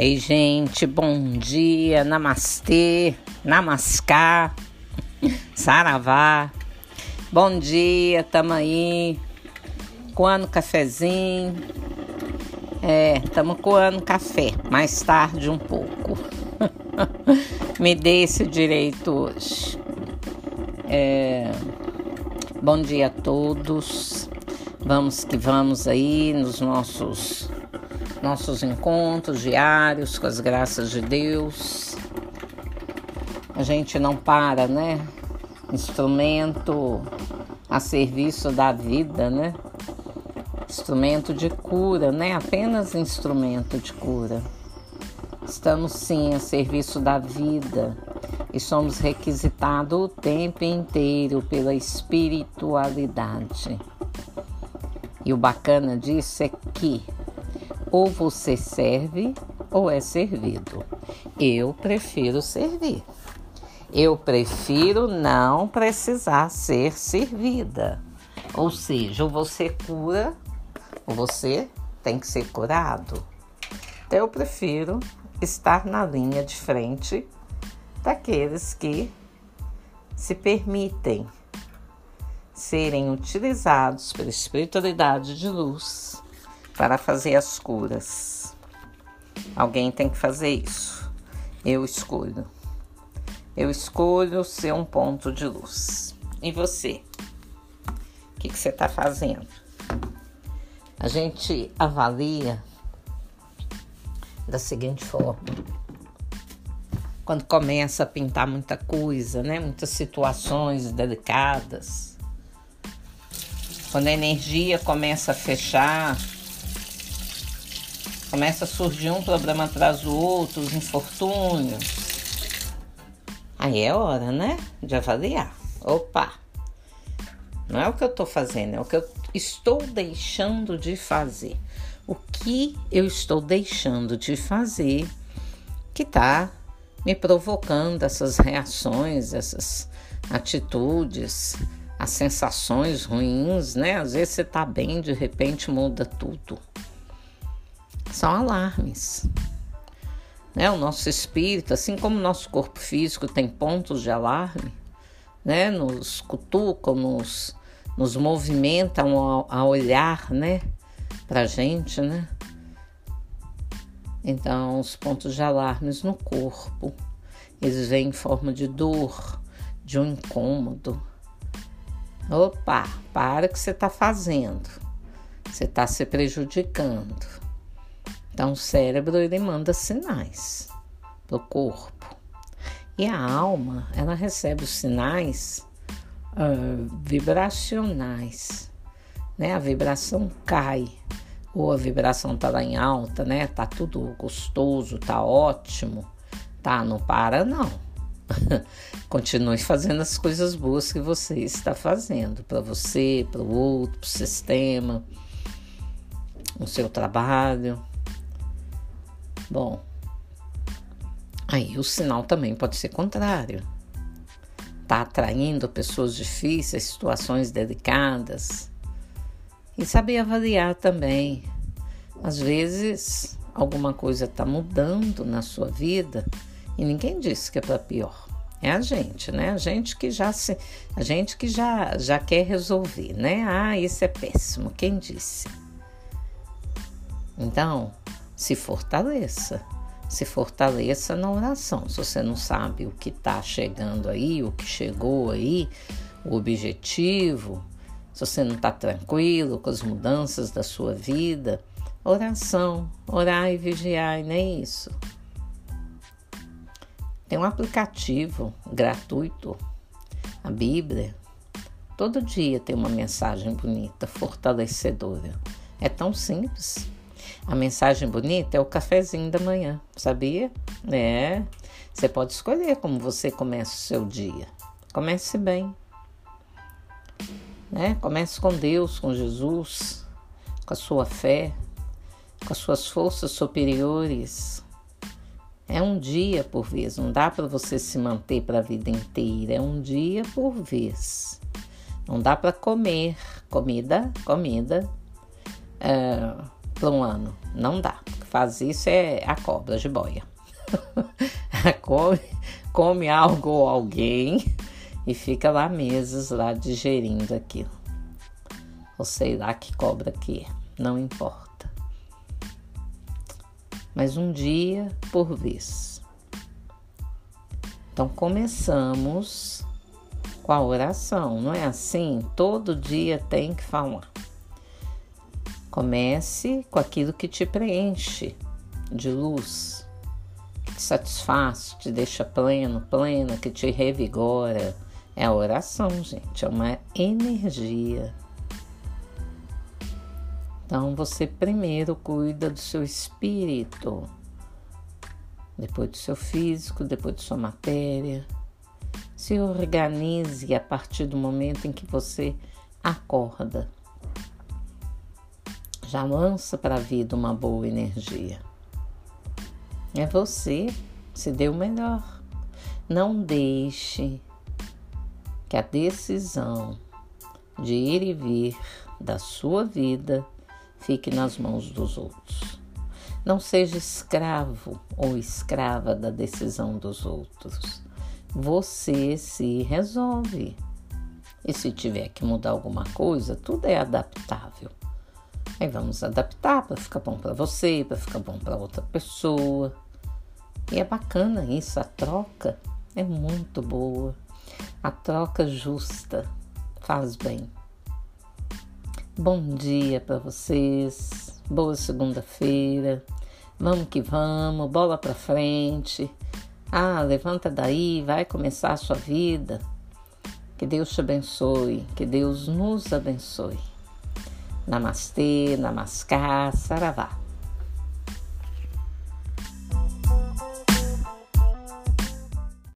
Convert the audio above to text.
Ei, gente, bom dia, namastê, namascar, saravá. Bom dia, tamo aí, coando cafezinho. É, tamo coando café, mais tarde um pouco. Me dê esse direito hoje. É, bom dia a todos. Vamos que vamos aí nos nossos nossos encontros diários com as graças de Deus. A gente não para, né? Instrumento a serviço da vida, né? Instrumento de cura, né? Apenas instrumento de cura. Estamos sim a serviço da vida e somos requisitados o tempo inteiro pela espiritualidade. E o bacana disso é que ou você serve ou é servido. Eu prefiro servir. Eu prefiro não precisar ser servida. Ou seja, ou você cura ou você tem que ser curado. Então eu prefiro estar na linha de frente daqueles que se permitem serem utilizados pela espiritualidade de luz para fazer as curas. Alguém tem que fazer isso. Eu escolho. Eu escolho ser um ponto de luz. E você? O que, que você está fazendo? A gente avalia da seguinte forma. Quando começa a pintar muita coisa, né? Muitas situações delicadas. Quando a energia começa a fechar, Começa a surgir um problema atrás do outro, os infortúnios. Aí é hora, né? De avaliar. Opa! Não é o que eu estou fazendo, é o que eu estou deixando de fazer. O que eu estou deixando de fazer que está me provocando essas reações, essas atitudes, as sensações ruins, né? Às vezes você tá bem, de repente muda tudo são alarmes. Né? O nosso espírito, assim como o nosso corpo físico tem pontos de alarme, né? nos cutucam, nos, nos movimentam a, a olhar né? para a gente. Né? Então, os pontos de alarmes no corpo, eles vêm em forma de dor, de um incômodo. Opa, para o que você está fazendo. Você está se prejudicando. Então, o cérebro ele manda sinais para o corpo. E a alma, ela recebe os sinais uh, vibracionais. Né? A vibração cai, ou a vibração tá lá em alta, né? Tá tudo gostoso, tá ótimo. Tá, não para não. Continue fazendo as coisas boas que você está fazendo para você, para o outro, para o sistema, no seu trabalho. Bom, aí o sinal também pode ser contrário. Está atraindo pessoas difíceis, situações delicadas. E saber avaliar também. Às vezes, alguma coisa está mudando na sua vida e ninguém disse que é para pior. É a gente, né? A gente que já se, a gente que já já quer resolver, né? Ah, isso é péssimo. Quem disse? Então, se fortaleça. Se fortaleça na oração. Se você não sabe o que está chegando aí, o que chegou aí, o objetivo, se você não está tranquilo com as mudanças da sua vida, oração, orar e vigiar, e nem isso. Tem um aplicativo gratuito, a Bíblia. Todo dia tem uma mensagem bonita, fortalecedora. É tão simples. A mensagem bonita é o cafezinho da manhã, sabia? É. Você pode escolher como você começa o seu dia. Comece bem. Né? Comece com Deus, com Jesus, com a sua fé, com as suas forças superiores. É um dia por vez, não dá para você se manter para a vida inteira, é um dia por vez. Não dá para comer comida, comida. É, para um ano. Não dá. faz isso é a cobra de boia. come, come algo ou alguém e fica lá meses lá digerindo aquilo. Ou sei lá que cobra que é, não importa. Mas um dia por vez. Então começamos com a oração, não é assim? Todo dia tem que falar. Comece com aquilo que te preenche de luz, que te satisfaz, te deixa pleno, plena, que te revigora. É a oração, gente, é uma energia. Então você primeiro cuida do seu espírito, depois do seu físico, depois de sua matéria. Se organize a partir do momento em que você acorda. Já lança para a vida uma boa energia. É você, se o melhor. Não deixe que a decisão de ir e vir da sua vida fique nas mãos dos outros. Não seja escravo ou escrava da decisão dos outros. Você se resolve. E se tiver que mudar alguma coisa, tudo é adaptável. Aí vamos adaptar para ficar bom para você, para ficar bom para outra pessoa. E é bacana isso, a troca é muito boa. A troca justa faz bem. Bom dia para vocês. Boa segunda-feira. Vamos que vamos, bola para frente. Ah, levanta daí, vai começar a sua vida. Que Deus te abençoe, que Deus nos abençoe. Namastê, namaskar, saravá.